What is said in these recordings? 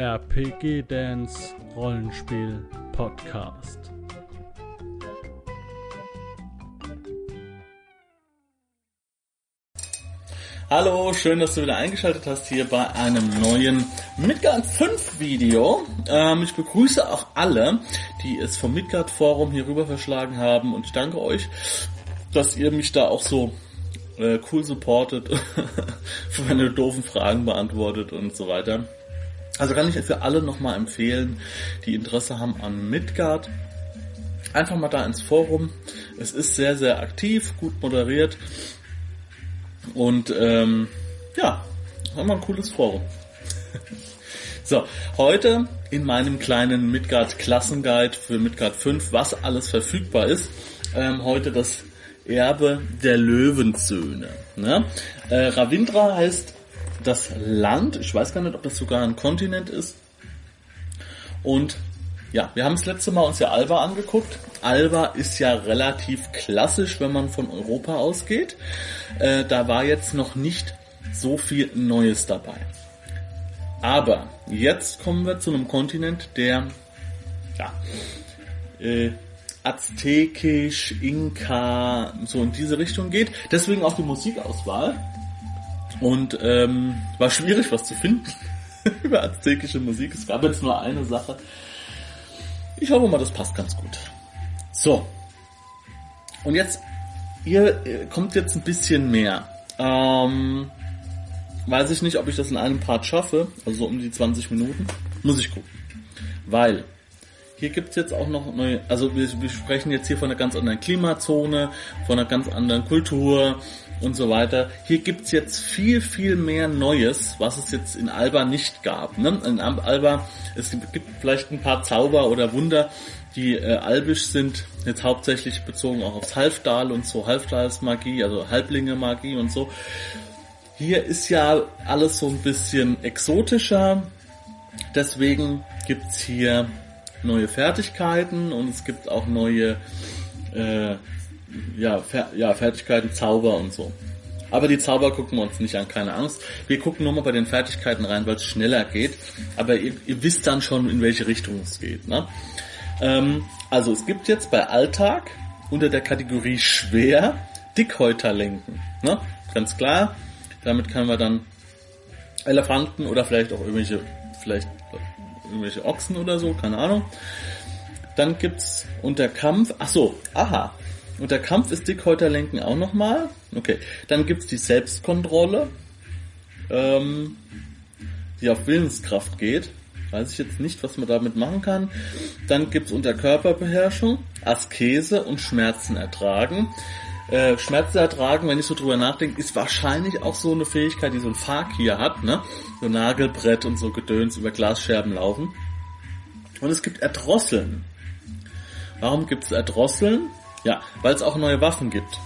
RPG Dance Rollenspiel Podcast. Hallo, schön, dass du wieder eingeschaltet hast hier bei einem neuen Midgard 5 Video. Ähm, ich begrüße auch alle, die es vom Midgard Forum hier rüber verschlagen haben und ich danke euch, dass ihr mich da auch so äh, cool supportet, für meine doofen Fragen beantwortet und so weiter. Also kann ich für alle nochmal empfehlen, die Interesse haben an Midgard. Einfach mal da ins Forum. Es ist sehr, sehr aktiv, gut moderiert und ähm, ja, haben wir ein cooles Forum. so, heute in meinem kleinen Midgard Klassenguide für Midgard 5, was alles verfügbar ist. Ähm, heute das Erbe der Löwensöhne. Ne? Äh, Ravindra heißt das Land. Ich weiß gar nicht, ob das sogar ein Kontinent ist. Und ja, wir haben das letzte Mal uns ja Alba angeguckt. Alba ist ja relativ klassisch, wenn man von Europa ausgeht. Äh, da war jetzt noch nicht so viel Neues dabei. Aber jetzt kommen wir zu einem Kontinent, der ja, äh, aztekisch, Inka, so in diese Richtung geht. Deswegen auch die Musikauswahl. Und ähm, war schwierig, was zu finden über aztekische Musik. Es gab jetzt nur eine Sache. Ich hoffe mal, das passt ganz gut. So. Und jetzt, ihr kommt jetzt ein bisschen mehr. Ähm, weiß ich nicht, ob ich das in einem Part schaffe, also so um die 20 Minuten. Muss ich gucken. Weil hier gibt's jetzt auch noch neue, also wir, wir sprechen jetzt hier von einer ganz anderen Klimazone, von einer ganz anderen Kultur und so weiter. Hier gibt's jetzt viel, viel mehr Neues, was es jetzt in Alba nicht gab. Ne? In Alba, es gibt vielleicht ein paar Zauber oder Wunder, die äh, albisch sind, jetzt hauptsächlich bezogen auch aufs Halfdal und so, Halfdalsmagie, also Halblinge-Magie und so. Hier ist ja alles so ein bisschen exotischer, deswegen gibt's hier neue Fertigkeiten und es gibt auch neue äh, ja, Fer ja, Fertigkeiten, Zauber und so. Aber die Zauber gucken wir uns nicht an, keine Angst. Wir gucken nur mal bei den Fertigkeiten rein, weil es schneller geht. Aber ihr, ihr, wisst dann schon, in welche Richtung es geht. Ne? Ähm, also es gibt jetzt bei Alltag unter der Kategorie schwer Dickhäuter lenken. Ne? Ganz klar. Damit können wir dann Elefanten oder vielleicht auch irgendwelche, vielleicht irgendwelche Ochsen oder so, keine Ahnung. Dann gibt's unter Kampf, ach so, aha. Unter Kampf ist Dickhäuterlenken auch nochmal. Okay. Dann gibt's die Selbstkontrolle, ähm, die auf Willenskraft geht. Weiß ich jetzt nicht, was man damit machen kann. Dann gibt's unter Körperbeherrschung, Askese und Schmerzen ertragen. Äh, Schmerzen ertragen, wenn ich so drüber nachdenke, ist wahrscheinlich auch so eine Fähigkeit, die so ein Fakir hat, ne? So Nagelbrett und so Gedöns über Glasscherben laufen. Und es gibt Erdrosseln. Warum gibt es Erdrosseln? Ja, weil es auch neue Waffen gibt.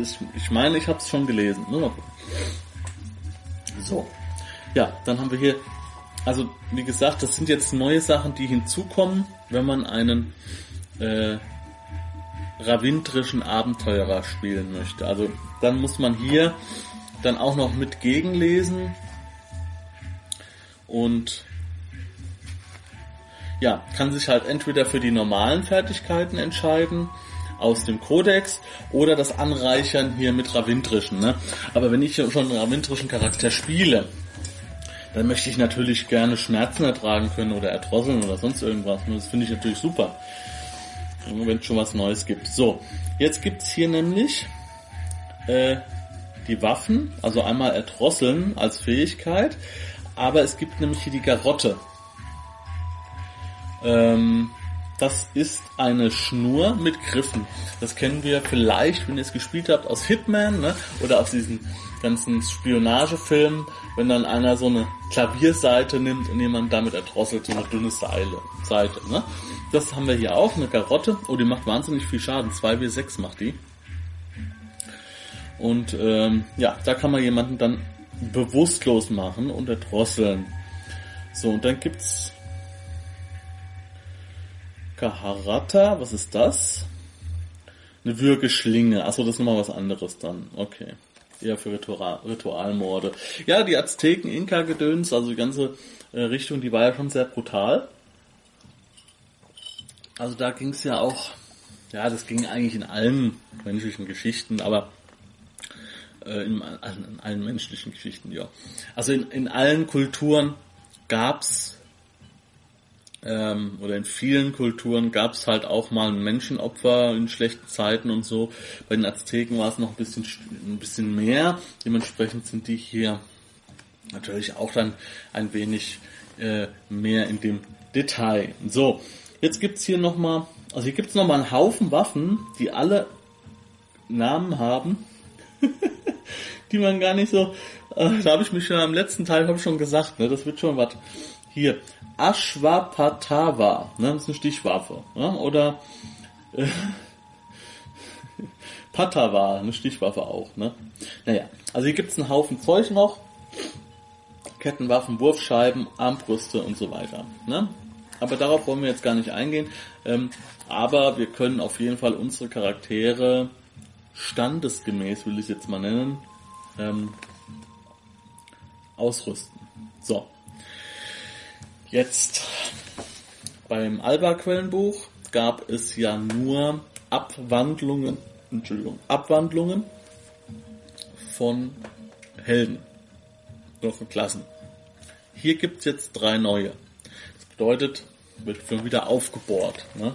Ist, ich meine, ich habe es schon gelesen. Nur noch. So. Ja, dann haben wir hier, also wie gesagt, das sind jetzt neue Sachen, die hinzukommen, wenn man einen äh, ravindrischen Abenteurer spielen möchte. Also dann muss man hier dann auch noch mit gegenlesen und ja, kann sich halt entweder für die normalen Fertigkeiten entscheiden aus dem Kodex oder das Anreichern hier mit ravindrischen. Ne? Aber wenn ich schon einen ravindrischen Charakter spiele, dann möchte ich natürlich gerne Schmerzen ertragen können oder erdrosseln oder sonst irgendwas. Das finde ich natürlich super wenn es schon was Neues gibt. So, jetzt gibt's hier nämlich äh, die Waffen, also einmal erdrosseln als Fähigkeit, aber es gibt nämlich hier die Garotte. Ähm, das ist eine Schnur mit Griffen. Das kennen wir vielleicht, wenn ihr es gespielt habt, aus Hitman ne? oder aus diesen ganzen Spionagefilmen, wenn dann einer so eine Klavierseite nimmt und jemand damit erdrosselt, so eine dünne Seile, Seite. Ne? Das haben wir hier auch, eine Karotte. Oh, die macht wahnsinnig viel Schaden. 2W6 macht die. Und ähm, ja, da kann man jemanden dann bewusstlos machen und erdrosseln. So, und dann gibt's Kaharata, was ist das? Eine Würgeschlinge. Achso, das ist nochmal was anderes dann. Okay. Eher für Ritual, Ritualmorde. Ja, die Azteken, Inka-Gedöns, also die ganze äh, Richtung, die war ja schon sehr brutal. Also da ging es ja auch, ja, das ging eigentlich in allen menschlichen Geschichten, aber äh, in, in, allen menschlichen Geschichten, ja. Also in, in allen Kulturen gab's ähm, oder in vielen Kulturen gab's halt auch mal Menschenopfer in schlechten Zeiten und so. Bei den Azteken war es noch ein bisschen ein bisschen mehr. Dementsprechend sind die hier natürlich auch dann ein wenig äh, mehr in dem Detail. So, jetzt gibt's hier nochmal, also hier gibt's nochmal einen Haufen Waffen, die alle Namen haben, die man gar nicht so, äh, da habe ich mich schon am letzten Teil hab schon gesagt, ne, das wird schon was. Hier, Ashwapatava, ne, das ist eine Stichwaffe, ne, oder äh, Patava, eine Stichwaffe auch, ne. Naja, also hier gibt's einen Haufen Zeug noch, Kettenwaffen, Wurfscheiben, Armbrüste und so weiter, ne. Aber darauf wollen wir jetzt gar nicht eingehen. Ähm, aber wir können auf jeden Fall unsere Charaktere standesgemäß, will ich es jetzt mal nennen, ähm, ausrüsten. So. Jetzt beim Alba-Quellenbuch gab es ja nur Abwandlungen, Entschuldigung, Abwandlungen von Helden oder von Klassen. Hier gibt es jetzt drei neue. Das bedeutet, wird schon wieder aufgebohrt. Ne?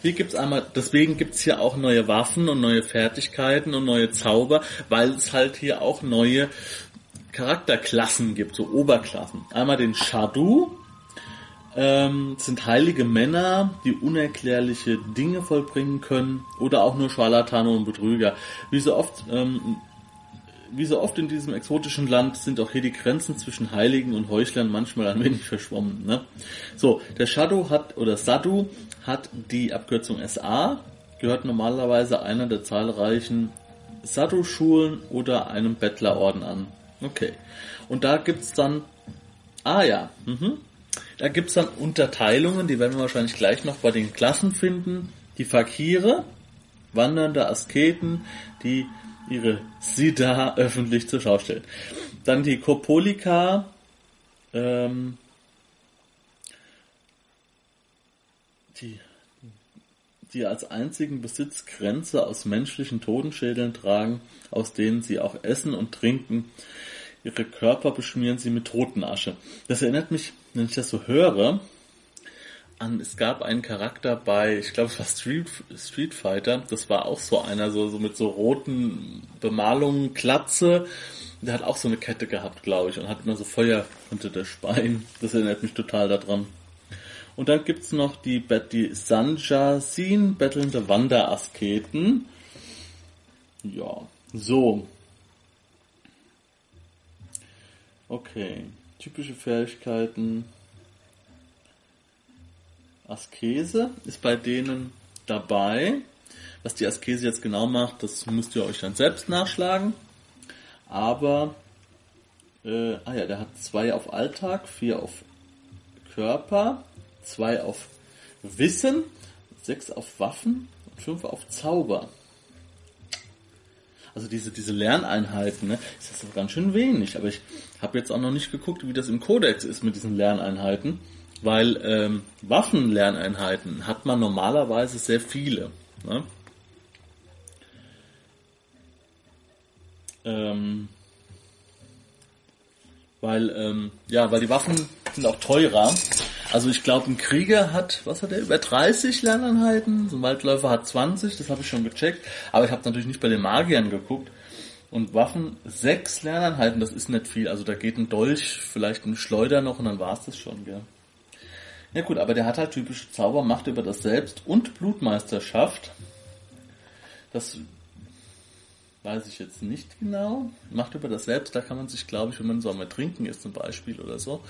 Hier gibt's einmal, deswegen gibt's hier auch neue Waffen und neue Fertigkeiten und neue Zauber, weil es halt hier auch neue Charakterklassen gibt, so Oberklassen. Einmal den Shadu, ähm, sind heilige Männer, die unerklärliche Dinge vollbringen können, oder auch nur Scharlatane und Betrüger. Wie so oft ähm, wie so oft in diesem exotischen Land sind auch hier die Grenzen zwischen Heiligen und Heuchlern manchmal ein wenig verschwommen. Ne? So, der Shadow hat, oder Sadu hat die Abkürzung SA, gehört normalerweise einer der zahlreichen Sadhu-Schulen oder einem Bettlerorden an. Okay. Und da gibt's dann, ah ja, mhm. da gibt's dann Unterteilungen, die werden wir wahrscheinlich gleich noch bei den Klassen finden. Die Fakire, wandernde Asketen, die ihre Siddha öffentlich zur Schau stellen. Dann die Kopolika, ähm, die, die als einzigen Besitz Grenze aus menschlichen Totenschädeln tragen, aus denen sie auch essen und trinken. Ihre Körper beschmieren sie mit Totenasche. Das erinnert mich, wenn ich das so höre, an, es gab einen Charakter bei, ich glaube es war Street, Street Fighter, das war auch so einer, so, so mit so roten Bemalungen, Klatze, der hat auch so eine Kette gehabt, glaube ich, und hat immer so Feuer unter der Spein. Das erinnert mich total daran. Und dann gibt's noch die, die Sanjasin, bettelnde Wanderasketen. Ja, so. Okay, typische Fähigkeiten. Askese ist bei denen dabei. Was die Askese jetzt genau macht, das müsst ihr euch dann selbst nachschlagen. Aber, äh, ah ja, der hat zwei auf Alltag, vier auf Körper, zwei auf Wissen, sechs auf Waffen und fünf auf Zauber. Also diese, diese Lerneinheiten, ne, ist das ganz schön wenig. Aber ich habe jetzt auch noch nicht geguckt, wie das im Kodex ist mit diesen Lerneinheiten. Weil ähm, Waffenlerneinheiten hat man normalerweise sehr viele. Ne? Ähm, weil, ähm, ja, weil die Waffen sind auch teurer. Also ich glaube, ein Krieger hat, was hat er, über 30 Lerneinheiten, so ein Waldläufer hat 20, das habe ich schon gecheckt, aber ich habe natürlich nicht bei den Magiern geguckt. Und Waffen, sechs Lerneinheiten, das ist nicht viel. Also da geht ein Dolch, vielleicht ein Schleuder noch und dann war's das schon, gell. Ja gut, aber der hat halt typische Zauber, Macht über das Selbst und Blutmeisterschaft. Das weiß ich jetzt nicht genau. Macht über das Selbst, da kann man sich, glaube ich, wenn man so am Trinken ist zum Beispiel oder so,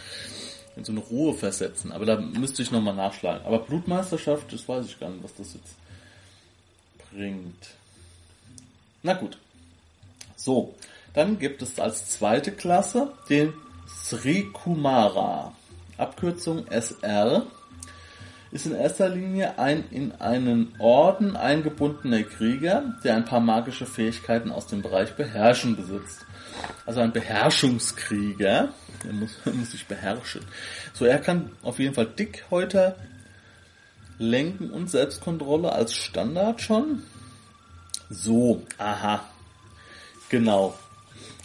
in so eine Ruhe versetzen. Aber da müsste ich nochmal nachschlagen. Aber Blutmeisterschaft, das weiß ich gar nicht, was das jetzt bringt. Na gut. So, dann gibt es als zweite Klasse den Sri Kumara. Abkürzung SR, ist in erster Linie ein in einen Orden eingebundener Krieger, der ein paar magische Fähigkeiten aus dem Bereich Beherrschen besitzt. Also ein Beherrschungskrieger. Er muss, muss sich beherrschen. So, er kann auf jeden Fall Dickhäuter lenken und Selbstkontrolle als Standard schon. So, aha. Genau.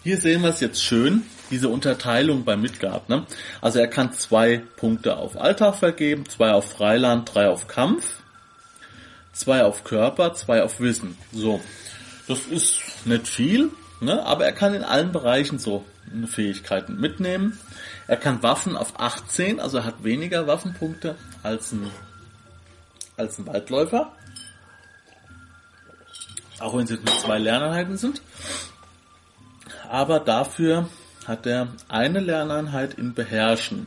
Hier sehen wir es jetzt schön, diese Unterteilung bei Midgard. Ne? Also er kann zwei Punkte auf Alltag vergeben, zwei auf Freiland, drei auf Kampf, zwei auf Körper, zwei auf Wissen. So, das ist nicht viel, ne? aber er kann in allen Bereichen so Fähigkeiten mitnehmen. Er kann Waffen auf 18, also er hat weniger Waffenpunkte als ein, als ein Waldläufer. Auch wenn sie mit zwei Lerneinheiten sind aber dafür hat er eine Lerneinheit in Beherrschen.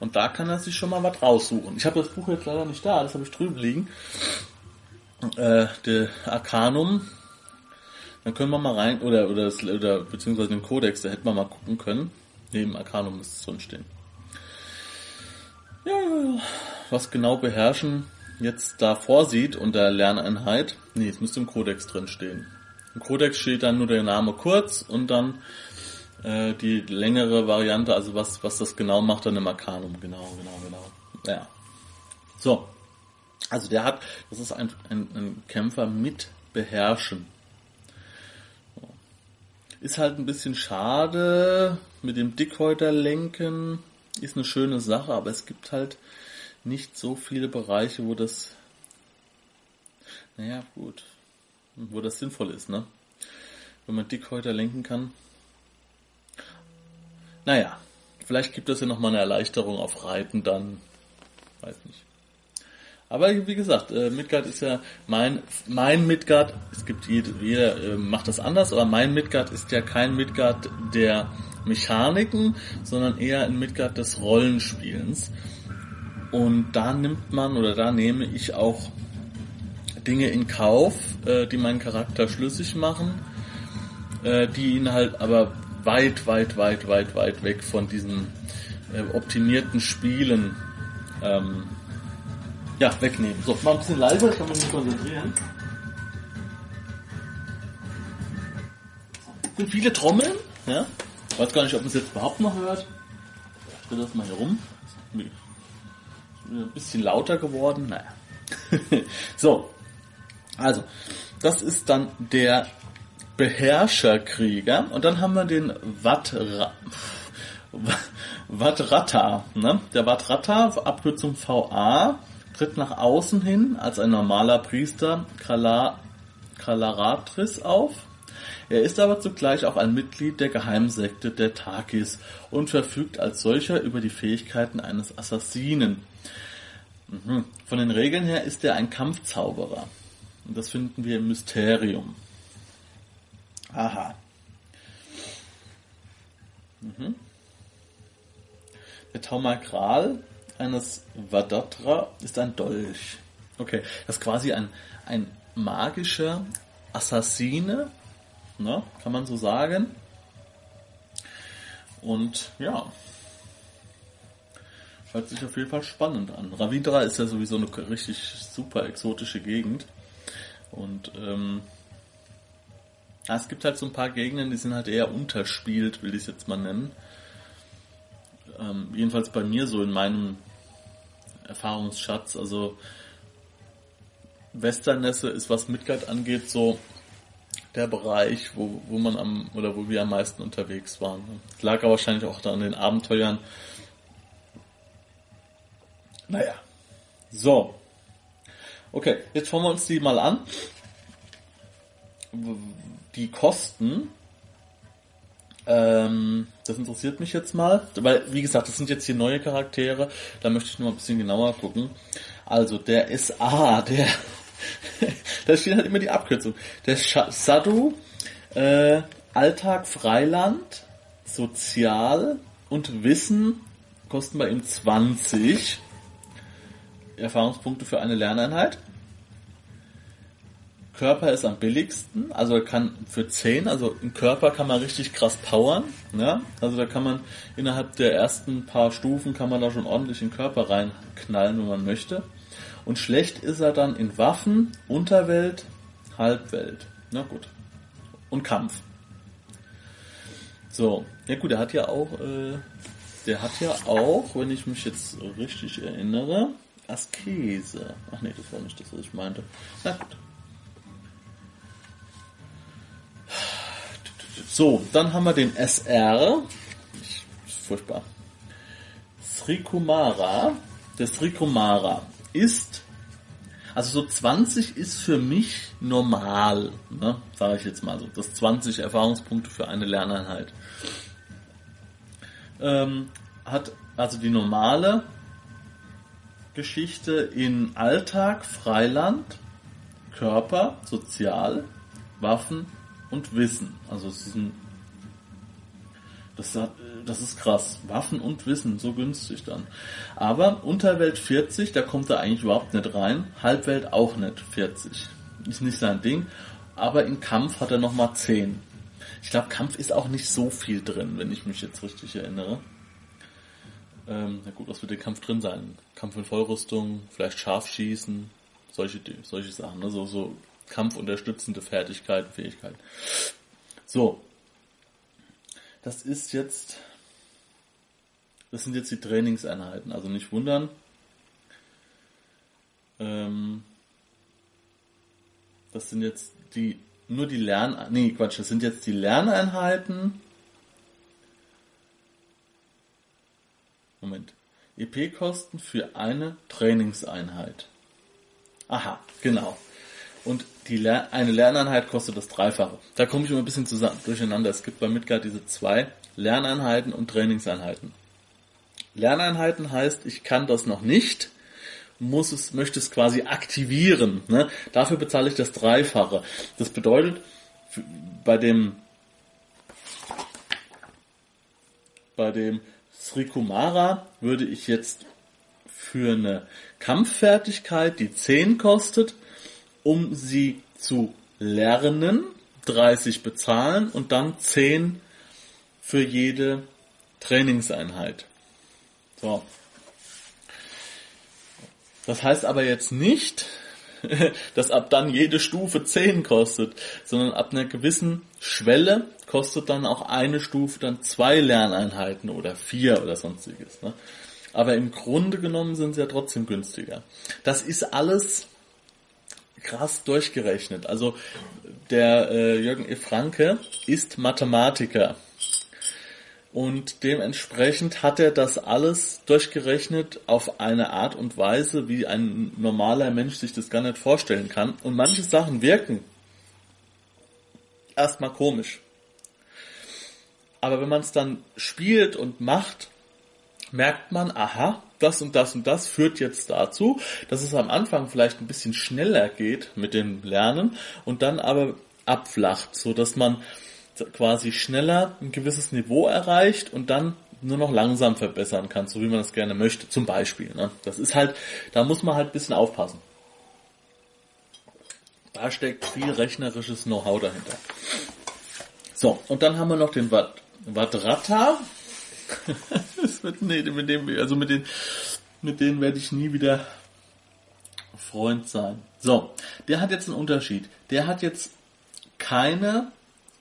Und da kann er sich schon mal was raussuchen. Ich habe das Buch jetzt leider nicht da, das habe ich drüben liegen. Äh, der Arcanum. Dann können wir mal rein, oder, oder, das, oder beziehungsweise den Kodex, da hätten wir mal gucken können. Neben Arcanum müsste es drin stehen. Ja, was genau beherrschen jetzt da vorsieht unter Lerneinheit. Nee, es müsste im Kodex drin stehen. Im Codex steht dann nur der Name kurz und dann äh, die längere Variante, also was, was das genau macht, dann im Arcanum. Genau, genau, genau. Ja. So. Also der hat, das ist ein, ein, ein Kämpfer mit Beherrschen. Ist halt ein bisschen schade mit dem Dickhäuterlenken. Ist eine schöne Sache, aber es gibt halt nicht so viele Bereiche, wo das. Naja, gut wo das sinnvoll ist, ne? Wenn man Dickhäuter lenken kann. Naja, vielleicht gibt es ja nochmal eine Erleichterung auf Reiten dann. Weiß nicht. Aber wie gesagt, äh, Midgard ist ja mein, mein Midgard, es gibt jede, jeder äh, macht das anders, aber mein Midgard ist ja kein Midgard der Mechaniken, sondern eher ein Midgard des Rollenspielens. Und da nimmt man oder da nehme ich auch Dinge in Kauf, äh, die meinen Charakter schlüssig machen, die ihn halt aber weit, weit, weit, weit, weit weg von diesen äh, optimierten Spielen ähm, ja, wegnehmen. So, mal ein bisschen leiser, kann man sich konzentrieren. sind viele Trommeln, ja. Ich weiß gar nicht, ob man es jetzt überhaupt noch hört. Ich drehe das mal hier rum. Ein bisschen lauter geworden. Naja. so, also, das ist dann der Beherrscherkrieger. Und dann haben wir den Vatra, Vatrata. Ne? Der Vatrata, Abkürzung VA, tritt nach außen hin als ein normaler Priester Kala, Kalaratris auf. Er ist aber zugleich auch ein Mitglied der Geheimsekte der Takis und verfügt als solcher über die Fähigkeiten eines Assassinen. Mhm. Von den Regeln her ist er ein Kampfzauberer. Und das finden wir im Mysterium. Aha. Mhm. Der Taumakral eines Vadatra ist ein Dolch. Okay, das ist quasi ein, ein magischer Assassine, ne? kann man so sagen. Und ja, hört sich auf jeden Fall spannend an. Ravindra ist ja sowieso eine richtig super exotische Gegend. Und ähm, ja, es gibt halt so ein paar Gegenden, die sind halt eher unterspielt, will ich es jetzt mal nennen. Ähm, jedenfalls bei mir so in meinem Erfahrungsschatz. Also Westernesse ist, was Midgard angeht, so der Bereich, wo, wo man am oder wo wir am meisten unterwegs waren. Das lag aber wahrscheinlich auch da an den Abenteuern. Naja. So. Okay, jetzt schauen wir uns die mal an. Die Kosten, ähm, das interessiert mich jetzt mal, weil, wie gesagt, das sind jetzt hier neue Charaktere, da möchte ich nur ein bisschen genauer gucken. Also, der SA, der, da steht halt immer die Abkürzung. Der Sadu, äh, Alltag Freiland, Sozial und Wissen kosten bei ihm 20. Erfahrungspunkte für eine Lerneinheit. Körper ist am billigsten, also kann für 10, also im Körper kann man richtig krass powern, ja? Also da kann man innerhalb der ersten paar Stufen kann man da schon ordentlich in den Körper reinknallen, wenn man möchte. Und schlecht ist er dann in Waffen, Unterwelt, Halbwelt. Na gut. Und Kampf. So, ja gut, der hat ja auch, äh, der hat ja auch, wenn ich mich jetzt richtig erinnere, Askese. Ach nee, das war nicht das, was ich meinte. Na gut. So, dann haben wir den SR. Furchtbar. Srikumara. Der Srikumara ist, also so 20 ist für mich normal, ne, sage ich jetzt mal so. Das 20 Erfahrungspunkte für eine Lerneinheit. Ähm, hat also die normale Geschichte in Alltag, Freiland, Körper, Sozial, Waffen und Wissen. Also es ist ein das, das ist krass. Waffen und Wissen, so günstig dann. Aber Unterwelt 40, da kommt er eigentlich überhaupt nicht rein. Halbwelt auch nicht 40. Ist nicht sein Ding. Aber in Kampf hat er nochmal 10. Ich glaube, Kampf ist auch nicht so viel drin, wenn ich mich jetzt richtig erinnere. Ähm, na gut, was wird im Kampf drin sein? Kampf in Vollrüstung, vielleicht Scharfschießen, solche, solche Sachen. Ne? So, so kampfunterstützende Fertigkeiten, Fähigkeiten. So. Das ist jetzt, das sind jetzt die Trainingseinheiten. Also nicht wundern. Ähm, das sind jetzt die, nur die Lern, nee, Quatsch, das sind jetzt die Lerneinheiten. Moment. EP-Kosten für eine Trainingseinheit. Aha, genau. Und die Ler eine Lerneinheit kostet das Dreifache. Da komme ich immer ein bisschen zusammen, durcheinander. Es gibt bei Midgard diese zwei Lerneinheiten und Trainingseinheiten. Lerneinheiten heißt, ich kann das noch nicht, muss es, möchte es quasi aktivieren. Ne? Dafür bezahle ich das Dreifache. Das bedeutet, bei dem bei dem Srikumara würde ich jetzt für eine Kampffertigkeit, die 10 kostet, um sie zu lernen, 30 bezahlen und dann 10 für jede Trainingseinheit. So. Das heißt aber jetzt nicht, dass ab dann jede Stufe 10 kostet, sondern ab einer gewissen Schwelle kostet dann auch eine Stufe dann zwei Lerneinheiten oder vier oder sonstiges. Ne? Aber im Grunde genommen sind sie ja trotzdem günstiger. Das ist alles krass durchgerechnet. Also der äh, Jürgen E. Franke ist Mathematiker. Und dementsprechend hat er das alles durchgerechnet auf eine Art und Weise, wie ein normaler Mensch sich das gar nicht vorstellen kann. Und manche Sachen wirken erstmal komisch. Aber wenn man es dann spielt und macht, merkt man, aha, das und das und das führt jetzt dazu, dass es am Anfang vielleicht ein bisschen schneller geht mit dem Lernen und dann aber abflacht, so dass man quasi schneller ein gewisses Niveau erreicht und dann nur noch langsam verbessern kann, so wie man das gerne möchte, zum Beispiel. Ne? Das ist halt, da muss man halt ein bisschen aufpassen. Da steckt viel rechnerisches Know-how dahinter. So, und dann haben wir noch den Vadrata. Das wird, nee, mit dem, also mit den, mit denen werde ich nie wieder Freund sein. So, der hat jetzt einen Unterschied. Der hat jetzt keine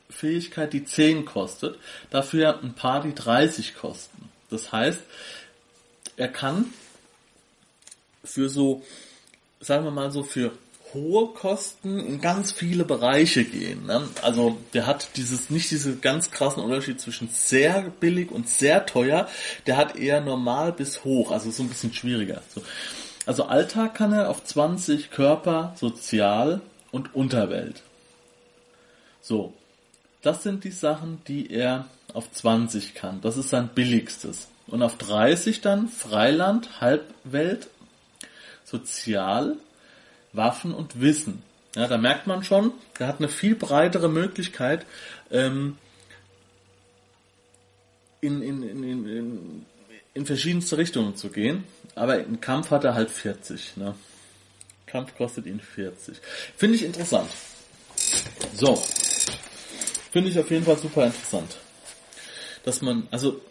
Fähigkeit, die 10 kostet, dafür ein paar, die 30 kosten. Das heißt, er kann für so, sagen wir mal so, für hohe Kosten in ganz viele Bereiche gehen. Ne? Also der hat dieses nicht diese ganz krassen Unterschied zwischen sehr billig und sehr teuer. Der hat eher normal bis hoch, also so ein bisschen schwieriger. So. Also Alltag kann er auf 20 Körper, Sozial und Unterwelt. So, das sind die Sachen, die er auf 20 kann. Das ist sein billigstes. Und auf 30 dann Freiland, Halbwelt, Sozial Waffen und Wissen. Ja, da merkt man schon, er hat eine viel breitere Möglichkeit, ähm, in, in, in, in, in verschiedenste Richtungen zu gehen. Aber im Kampf hat er halt 40. Ne? Kampf kostet ihn 40. Finde ich interessant. So. Finde ich auf jeden Fall super interessant. Dass man, also,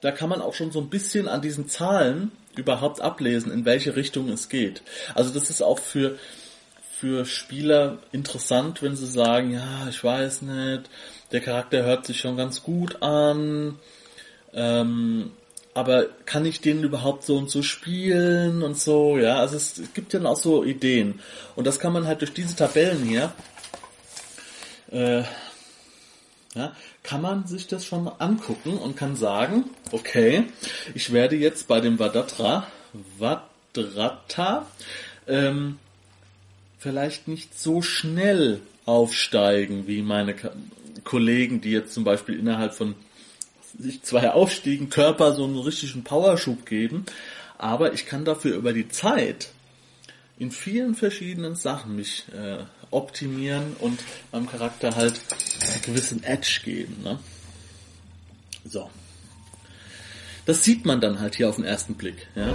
da kann man auch schon so ein bisschen an diesen Zahlen überhaupt ablesen, in welche Richtung es geht. Also das ist auch für, für Spieler interessant, wenn sie sagen, ja, ich weiß nicht, der Charakter hört sich schon ganz gut an, ähm, aber kann ich den überhaupt so und so spielen und so, ja, also es, es gibt ja auch so Ideen. Und das kann man halt durch diese Tabellen hier, äh, ja, kann man sich das schon angucken und kann sagen, okay, ich werde jetzt bei dem Vadatra, Vadrata, ähm, vielleicht nicht so schnell aufsteigen wie meine Kollegen, die jetzt zum Beispiel innerhalb von sich zwei Aufstiegen Körper so einen richtigen Powerschub geben. Aber ich kann dafür über die Zeit in vielen verschiedenen Sachen mich äh, optimieren und meinem Charakter halt einen gewissen Edge geben. Ne? So. Das sieht man dann halt hier auf den ersten Blick. Ja?